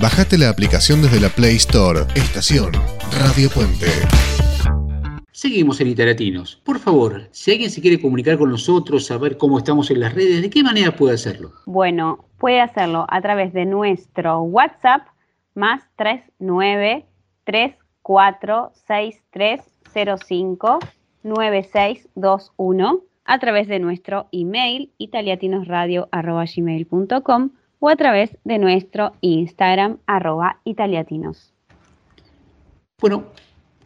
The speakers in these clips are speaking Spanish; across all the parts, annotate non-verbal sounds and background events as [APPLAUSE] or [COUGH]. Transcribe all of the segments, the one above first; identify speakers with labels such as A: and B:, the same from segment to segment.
A: Bajate la aplicación desde la Play Store. Estación Radio Puente.
B: Seguimos en Iteratinos. Por favor, si alguien se quiere comunicar con nosotros, saber cómo estamos en las redes, ¿de qué manera puede hacerlo?
C: Bueno, puede hacerlo a través de nuestro WhatsApp más 39 346305 9621 a través de nuestro email italiatinosradio.gmail.com o a través de nuestro Instagram arroba italiatinos.
B: Bueno,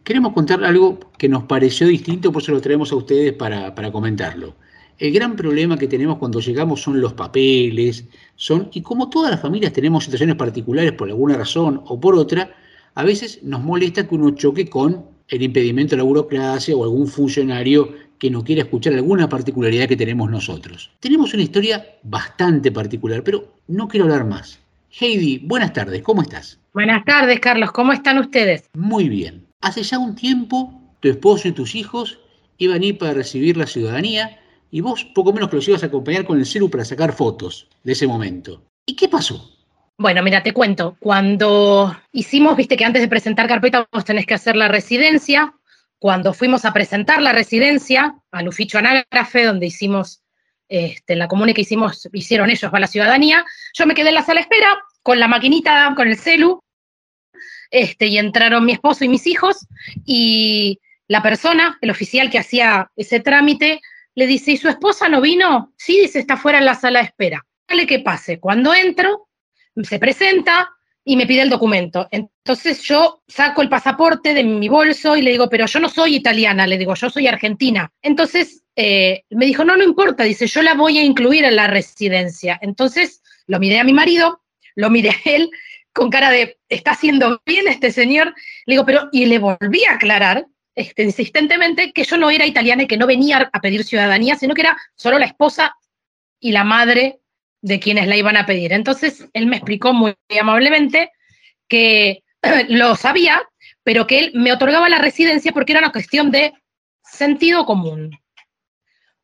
B: queremos contar algo que nos pareció distinto, por eso lo traemos a ustedes para, para comentarlo. El gran problema que tenemos cuando llegamos son los papeles, son, y como todas las familias tenemos situaciones particulares por alguna razón o por otra, a veces nos molesta que uno choque con el impedimento de la burocracia o algún funcionario que no quiera escuchar alguna particularidad que tenemos nosotros. Tenemos una historia bastante particular, pero no quiero hablar más. Heidi, buenas tardes, ¿cómo estás?
D: Buenas tardes, Carlos, ¿cómo están ustedes?
B: Muy bien. Hace ya un tiempo, tu esposo y tus hijos iban a ir para recibir la ciudadanía y vos poco menos que los ibas a acompañar con el celu para sacar fotos de ese momento. ¿Y qué pasó?
D: Bueno, mira, te cuento. Cuando hicimos, viste que antes de presentar carpeta vos tenés que hacer la residencia. Cuando fuimos a presentar la residencia al Uficho Anágrafe, donde hicimos, este, en la comuna que hicimos, hicieron ellos para la ciudadanía, yo me quedé en la sala de espera con la maquinita, con el celu, este, y entraron mi esposo y mis hijos, y la persona, el oficial que hacía ese trámite, le dice, ¿y su esposa no vino? Sí, dice, está fuera en la sala de espera. Dale que pase. Cuando entro, se presenta y me pide el documento. Entonces yo saco el pasaporte de mi bolso y le digo, pero yo no soy italiana, le digo, yo soy argentina. Entonces eh, me dijo, no, no importa, dice, yo la voy a incluir en la residencia. Entonces lo miré a mi marido, lo miré a él con cara de, ¿está haciendo bien este señor? Le digo, pero, y le volví a aclarar este, insistentemente que yo no era italiana y que no venía a pedir ciudadanía, sino que era solo la esposa y la madre de quienes la iban a pedir. Entonces, él me explicó muy amablemente que [CLEARS THROAT] lo sabía, pero que él me otorgaba la residencia porque era una cuestión de sentido común.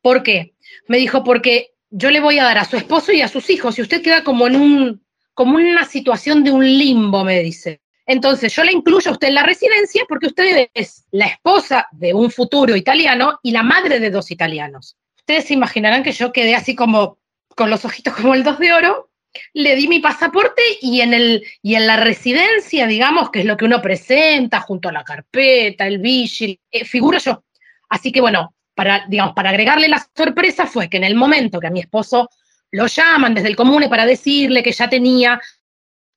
D: ¿Por qué? Me dijo, porque yo le voy a dar a su esposo y a sus hijos, y usted queda como en un, como una situación de un limbo, me dice. Entonces, yo le incluyo a usted en la residencia porque usted es la esposa de un futuro italiano y la madre de dos italianos. Ustedes se imaginarán que yo quedé así como con los ojitos como el dos de oro, le di mi pasaporte y en, el, y en la residencia, digamos, que es lo que uno presenta junto a la carpeta, el vigil, eh, figuro yo. Así que bueno, para, digamos, para agregarle la sorpresa fue que en el momento que a mi esposo lo llaman desde el comune para decirle que ya tenía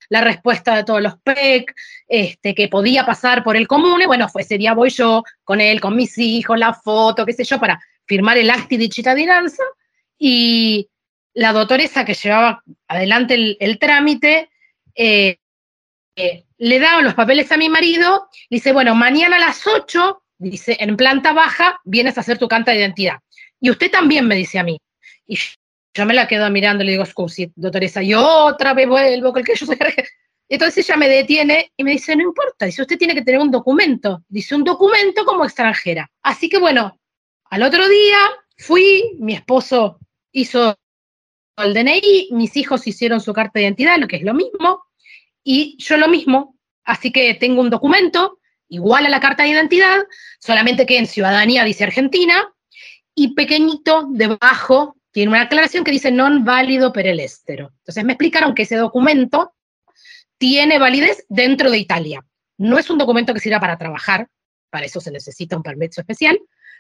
D: la respuesta de todos los PEC, este, que podía pasar por el comune, bueno, fue ese día voy yo con él, con mis hijos, la foto, qué sé yo, para firmar el acti de cittadinanza y la doctoresa que llevaba adelante el, trámite eh, eh, le daba los papeles a mi marido, dice, bueno, mañana a las 8, dice, en planta baja, vienes a hacer tu canta de identidad. Y usted también me dice a mí. Y yo me la quedo mirando le digo, scusi, doctoresa, yo otra vez vuelvo que yo soy Entonces ella me detiene y me dice, no importa, dice, usted tiene que tener un documento. Dice, un documento como extranjera. Así que bueno, al otro día fui, mi esposo hizo el DNI, mis hijos hicieron su carta de identidad, lo que es lo mismo, y yo lo mismo, así que tengo un documento igual a la carta de identidad, solamente que en ciudadanía dice Argentina, y pequeñito debajo tiene una aclaración que dice non válido per el estero. Entonces me explicaron que ese documento tiene validez dentro de Italia. No es un documento que sirva para trabajar, para eso se necesita un permiso especial,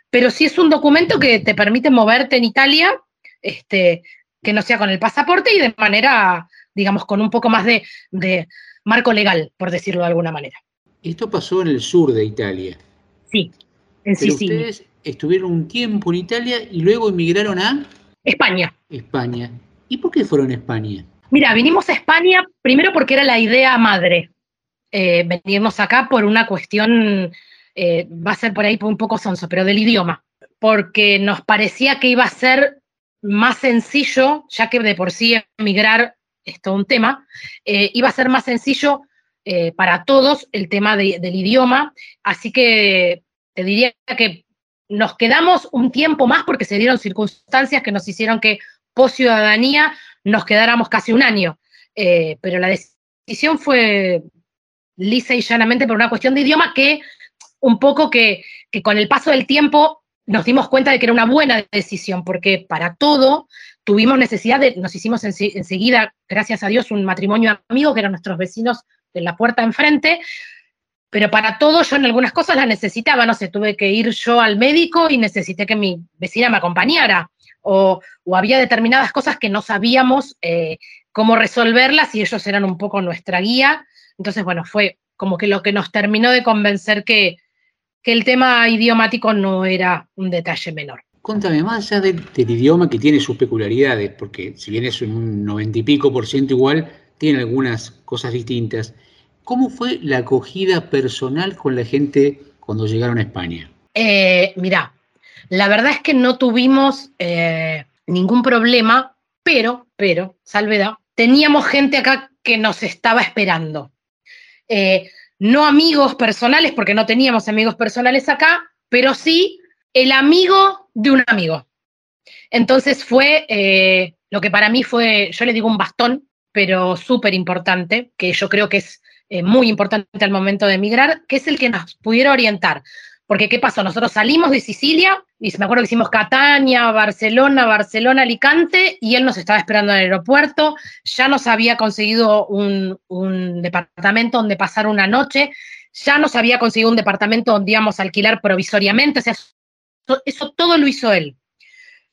D: pero sí es un documento que te permite moverte en Italia este, que no sea con el pasaporte y de manera, digamos, con un poco más de, marco legal, por decirlo de alguna manera.
B: Esto pasó en el sur de Italia.
D: Sí, en Sicilia.
B: Ustedes estuvieron un tiempo en Italia y luego emigraron a
D: España.
B: España. ¿Y por qué fueron a España?
D: Mira, vinimos a España primero porque era la idea madre. Eh, venirnos acá por una cuestión, eh, va a ser por ahí un poco sonso, pero del idioma. Porque nos parecía que iba a ser más sencillo, ya que de por sí emigrar es todo un tema, eh, iba a ser más sencillo eh, para todos el tema del idioma, así que te diría que nos quedamos un tiempo más porque se dieron circunstancias que nos hicieron que post ciudadanía nos quedáramos casi un año, eh, pero la decisión fue lisa y llanamente por una cuestión de idioma que un poco que, que con el paso del tiempo nos dimos cuenta de que era una buena decisión, porque para todo tuvimos necesidad de, nos hicimos enseguida, gracias a Dios, un matrimonio amigo que eran nuestros vecinos de la puerta enfrente, pero para todo yo en algunas cosas la necesitaba, no sé, tuve que ir yo al médico y necesité que mi vecina me acompañara, o, había determinadas cosas que no sabíamos eh, cómo resolverlas y ellos eran un poco nuestra guía, entonces bueno, fue como que lo que nos terminó de convencer que, que el tema idiomático no era un detalle menor.
B: Contame, más allá del, idioma que tiene sus peculiaridades, porque si bien es un noventa y pico por ciento igual, tiene algunas cosas distintas. ¿Cómo fue la acogida personal con la gente cuando llegaron a España?
D: Eh, mirá, la verdad es que no tuvimos eh, ningún problema, pero, pero, salvedad, teníamos gente acá que nos estaba esperando. Eh, no amigos personales, porque no teníamos amigos personales acá, pero sí el amigo de un amigo. Entonces fue eh, lo que para mí fue, yo le digo un bastón, pero súper importante, que yo creo que es eh, muy importante al momento de emigrar, que es el que nos pudiera orientar. Porque, ¿qué pasó? Nosotros salimos de Sicilia, y me acuerdo que hicimos Catania, Barcelona, Barcelona, Alicante, y él nos estaba esperando en el aeropuerto, ya nos había conseguido un, departamento donde pasar una noche, ya nos había conseguido un departamento donde íbamos a alquilar provisoriamente, o sea, eso todo lo hizo él.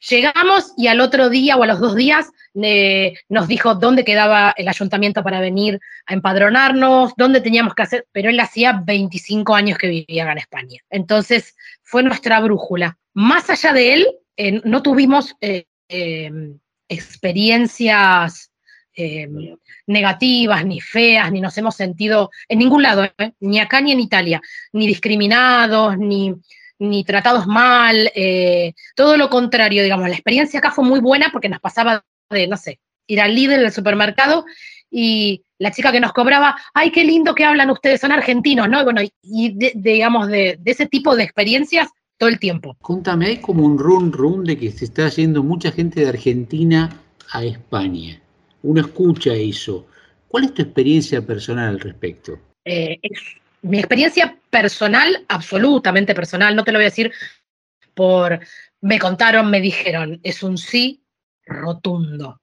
D: Llegamos y al otro día o a los dos días nos dijo dónde quedaba el ayuntamiento para venir a empadronarnos, dónde teníamos que hacer, pero él hacía 25 años que vivía en España. Entonces fue nuestra brújula. Más allá de él, eh, no tuvimos eh, em, experiencias em, negativas, ni feas, ni nos hemos sentido en ningún lado, ¿eh? ni acá ni en Italia, ni discriminados, ni ni tratados mal, eh, todo lo contrario, digamos, la experiencia acá fue muy buena porque nos pasaba de, no sé, ir al líder del supermercado y la chica que nos cobraba, ay, qué lindo que hablan ustedes, son argentinos, ¿no? Y bueno, y digamos, de, ese tipo de experiencias todo el tiempo.
B: Contame, hay como un run run de que se está yendo mucha gente de Argentina a España. Uno escucha eso. ¿Cuál es tu experiencia personal al respecto?
D: Eh, es mi experiencia personal, absolutamente personal, no te lo voy a decir por me contaron, me dijeron, es un sí rotundo.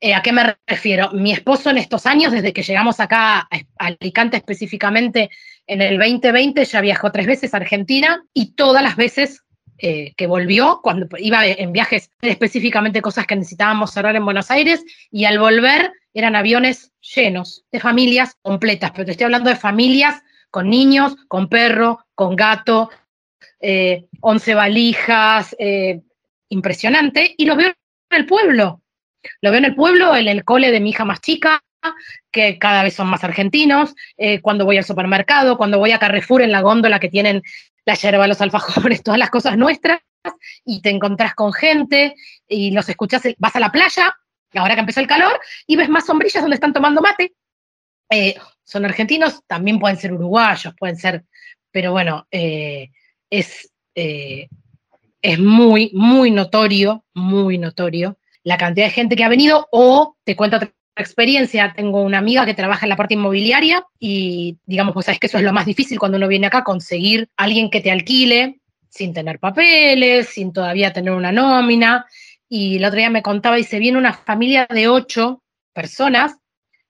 D: Eh, ¿A qué me refiero? Mi esposo en estos años, desde que llegamos acá a Alicante específicamente en el 2020, ya viajó tres veces a Argentina y todas las veces eh, que volvió, cuando iba en viajes específicamente cosas que necesitábamos cerrar en Buenos Aires, y al volver eran aviones llenos de familias completas, pero te estoy hablando de familias con niños, con perro, con gato, eh, 11 valijas, eh, impresionante, y los veo en el pueblo. Lo veo en el pueblo, en el cole de mi hija más chica, que cada vez son más argentinos, eh, cuando voy al supermercado, cuando voy a Carrefour en la góndola que tienen la yerba, los alfajores, [LAUGHS] todas las cosas nuestras, y te encontrás con gente y los escuchás, vas a la playa, ahora que empezó el calor, y ves más sombrillas donde están tomando mate. Eh, son argentinos, también pueden ser uruguayos, pueden ser, pero bueno, eh, es, eh, es muy, muy notorio, muy notorio la cantidad de gente que ha venido, o te cuento otra experiencia, tengo una amiga que trabaja en la parte inmobiliaria y digamos, pues sabes que eso es lo más difícil cuando uno viene acá, conseguir alguien que te alquile sin tener papeles, sin todavía tener una nómina, y el otro día me contaba, y se viene una familia de ocho personas,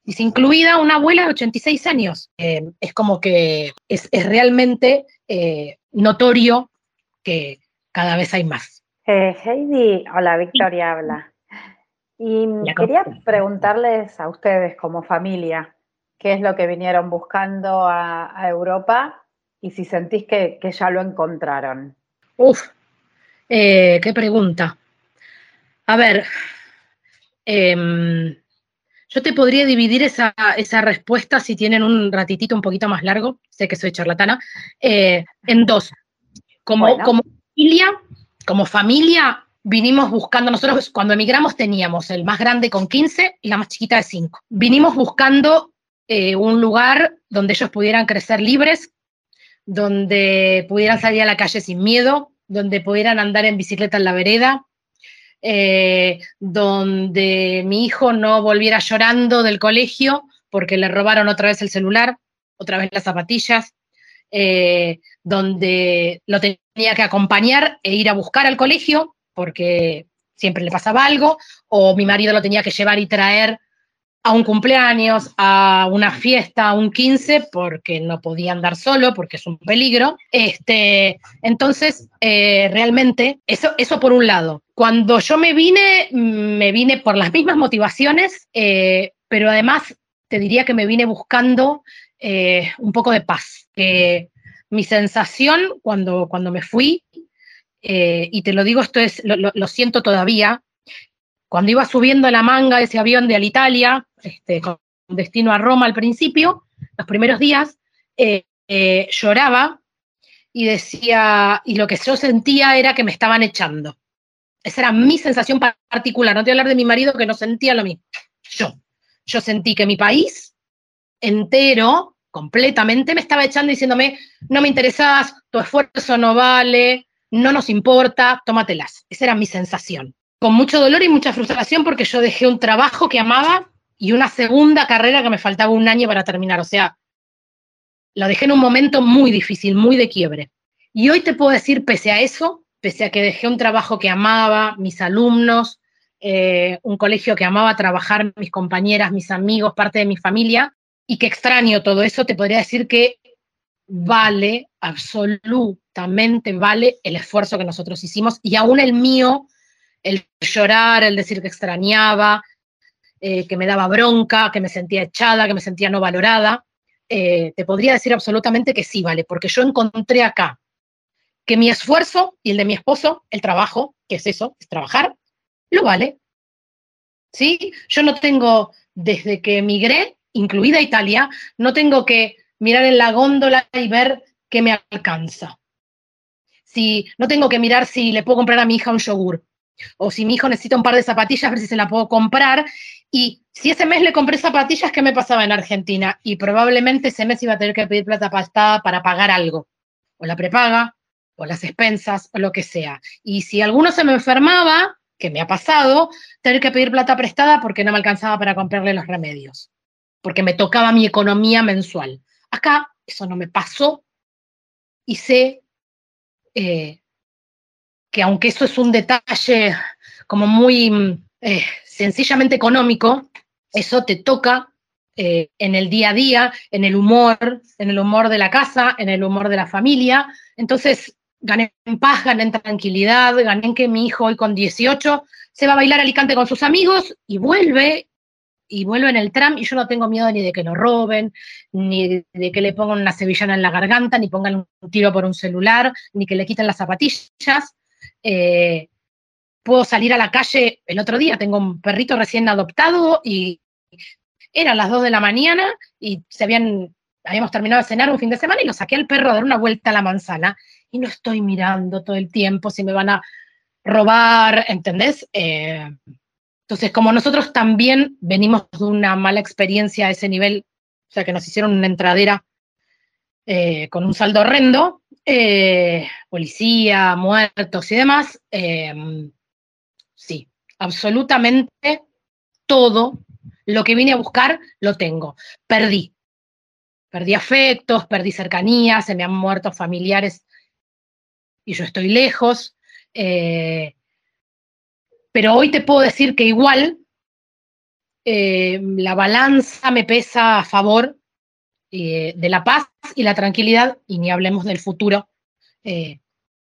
D: dice, incluida una abuela de 86 años. Eh, es como que es, realmente eh, notorio que cada vez hay más.
E: Eh, Heidi, hola, Victoria habla. Y quería preguntarles a ustedes como familia, ¿qué es lo que vinieron buscando a, Europa y si sentís que, que, ya lo encontraron?
D: Uf, qué pregunta. A ver, em, yo te podría dividir esa, respuesta, si tienen un ratitito un poquito más largo, sé que soy charlatana, eh, en dos. Como, como familia, como familia, vinimos buscando, nosotros cuando emigramos teníamos el más grande con 15 y la más chiquita de 5. Vinimos buscando eh, un lugar donde ellos pudieran crecer libres, donde pudieran salir a la calle sin miedo, donde pudieran andar en bicicleta en la vereda, eh, donde mi hijo no volviera llorando del colegio porque le robaron otra vez el celular, otra vez las zapatillas, eh, donde lo tenía que acompañar e ir a buscar al colegio, porque siempre le pasaba algo, o mi marido lo tenía que llevar y traer a un cumpleaños, a una fiesta, a un 15, porque no podía andar solo, porque es un peligro. Este, entonces, eh, realmente, eso, eso por un lado. Cuando yo me vine, me vine por las [LAUGHS] mismas motivaciones, eh, pero además te diría que me vine buscando eh, un poco de paz. Mi sensación cuando, cuando me fui, y te lo digo, esto es, lo, siento todavía, cuando iba subiendo la manga de ese avión de Alitalia, este, con destino a Roma al principio, los primeros días, eh, eh, lloraba y decía, y lo que yo sentía era que me estaban echando. Esa era mi sensación particular. No te voy a hablar de mi marido que no sentía lo mismo. Yo. Yo sentí que mi país entero, completamente, me estaba echando diciéndome, no me interesas, tu esfuerzo no vale, no nos importa, tómatelas. Esa era mi sensación con mucho dolor y mucha frustración porque yo dejé un trabajo que amaba y una segunda carrera que me faltaba un año para terminar. O sea, lo dejé en un momento muy difícil, muy de quiebre. Y hoy te puedo decir, pese a eso, pese a que dejé un trabajo que amaba, mis alumnos, eh, un colegio que amaba trabajar, mis compañeras, mis amigos, parte de mi familia, y que extraño todo eso, te podría decir que vale, absolutamente vale el esfuerzo que nosotros hicimos y aún el mío el llorar, el decir que extrañaba, eh, que me daba bronca, que me sentía echada, que me sentía no valorada, eh, te podría decir absolutamente que sí, vale, porque yo encontré acá que mi esfuerzo y el de mi esposo, el trabajo, que es eso, es trabajar, lo vale. ¿Sí? Yo no tengo, desde que emigré, incluida Italia, no tengo que mirar en la góndola y ver qué me alcanza. Si, no tengo que mirar si le puedo comprar a mi hija un yogur. O si mi hijo necesita un par de zapatillas, a ver si se la puedo comprar. Y si ese mes le compré zapatillas, ¿qué me pasaba en Argentina? Y probablemente ese mes iba a tener que pedir plata prestada para pagar algo. O la prepaga, o las expensas, o lo que sea. Y si alguno se me enfermaba, que me ha pasado, tener que pedir plata prestada porque no me alcanzaba para comprarle los remedios. Porque me tocaba mi economía mensual. Acá eso no me pasó y sé eh, que aunque eso es un detalle como muy eh, sencillamente económico, eso te toca eh, en el día a día, en el humor, en el humor de la casa, en el humor de la familia. Entonces, gané en paz, gané en tranquilidad, gané en que mi hijo hoy con 18 se va a bailar Alicante con sus amigos y vuelve, y vuelve en el tram y yo no tengo miedo ni de que lo roben, ni de que le pongan una sevillana en la garganta, ni pongan un tiro por un celular, ni que le quiten las zapatillas. Eh, puedo salir a la calle, el otro día tengo un perrito recién adoptado y eran las 2 de la mañana y se habían, habíamos terminado de cenar un fin de semana y lo saqué al perro a dar una vuelta a la manzana y no estoy mirando todo el tiempo si me van a robar, ¿entendés? Eh, entonces, como nosotros también venimos de una mala experiencia a ese nivel, o sea, que nos hicieron una entradera eh, con un saldo horrendo, eh, policía, muertos y demás, em, sí, absolutamente todo lo que vine a buscar lo tengo. Perdí. Perdí afectos, perdí cercanía, se me han muerto familiares y yo estoy lejos. Eh, pero hoy te puedo decir que igual eh, la balanza me pesa a favor eh, de la paz y la tranquilidad, y ni hablemos del futuro eh,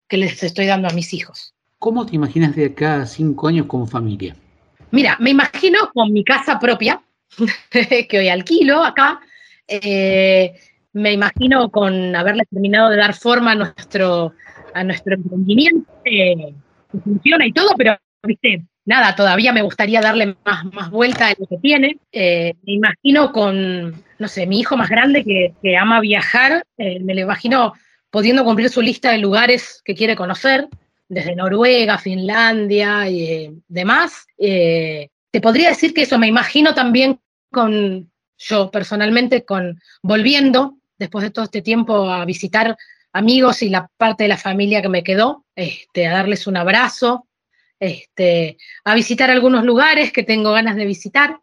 D: que les estoy dando a mis hijos.
B: ¿Cómo te imaginas de acá a cinco años como familia?
D: Mira, me imagino con mi casa propia, [LAUGHS] que hoy alquilo acá, me imagino con haberle terminado de dar forma a nuestro, a nuestro emprendimiento, que funciona y todo, pero, viste, nada, todavía me gustaría darle más, más vuelta de lo que tiene. Eh, me imagino con, no sé, mi hijo más grande que, ama viajar, eh, me lo imagino pudiendo cumplir su lista de lugares que quiere conocer, desde Noruega, Finlandia y eh, demás. te podría decir que eso, me imagino también con, yo personalmente, con volviendo después de todo este tiempo a visitar amigos y la parte de la familia que me quedó, este, a darles un abrazo, este, a visitar algunos lugares que tengo ganas de visitar.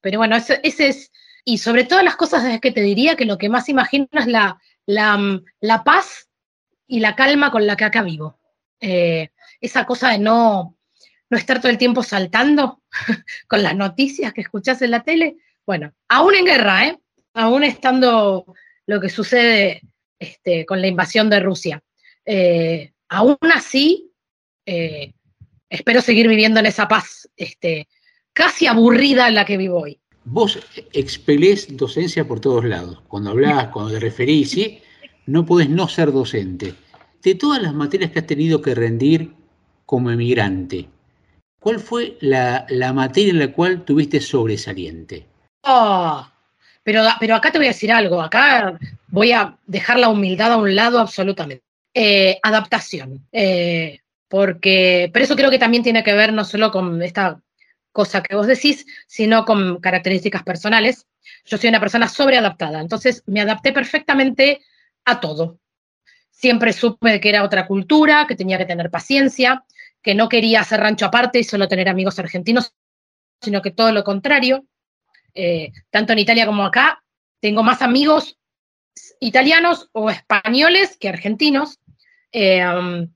D: Pero bueno, ese, es Y sobre todas las cosas es que te diría que lo que más imagino es la, la, paz y la calma con la que acá vivo. Eh, esa cosa de no, no estar todo el tiempo saltando [LAUGHS] con las noticias que escuchás en la tele. Bueno, aún en guerra, ¿eh? aún estando lo que sucede este, con la invasión de Rusia. Eh, aún así, eh, espero seguir viviendo en esa paz este, casi aburrida en la que vivo hoy.
B: Vos expelés docencia por todos lados. Cuando hablas, cuando te referís, ¿sí? no podés no ser docente. De todas las materias que has tenido que rendir como emigrante, ¿cuál fue la, materia en la cual tuviste sobresaliente?
D: Oh, pero, pero acá te voy a decir algo, acá voy a dejar la humildad a un lado absolutamente. Eh, adaptación, eh, porque, pero eso creo que también tiene que ver no solo con esta cosa que vos decís, sino con características personales. Yo soy una persona sobreadaptada, entonces me adapté perfectamente a todo. Siempre supe que era otra cultura, que tenía que tener paciencia, que no quería hacer rancho aparte y solo tener amigos argentinos, sino que todo lo contrario. Eh, tanto en Italia como acá, tengo más amigos italianos o españoles que argentinos, eh, um,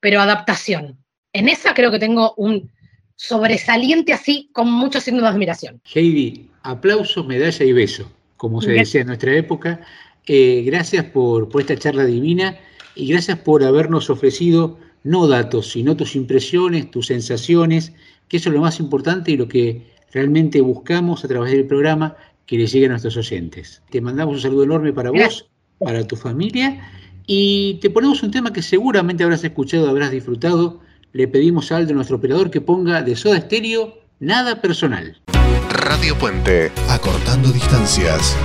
D: pero adaptación. En esa creo que tengo un sobresaliente así, con muchos signos de admiración.
B: Heidi, aplauso, medalla y beso, como se decía en nuestra época. Eh, gracias por, por esta charla divina y gracias por habernos ofrecido no datos, sino tus impresiones, tus sensaciones, que eso es lo más importante y lo que realmente buscamos a través del programa que le llegue a nuestros oyentes. Te mandamos un saludo enorme para vos, para tu familia y te ponemos un tema que seguramente habrás escuchado, habrás disfrutado. Le pedimos a Aldo, nuestro operador, que ponga de Soda Estéreo nada personal.
A: Radio Puente, acortando distancias.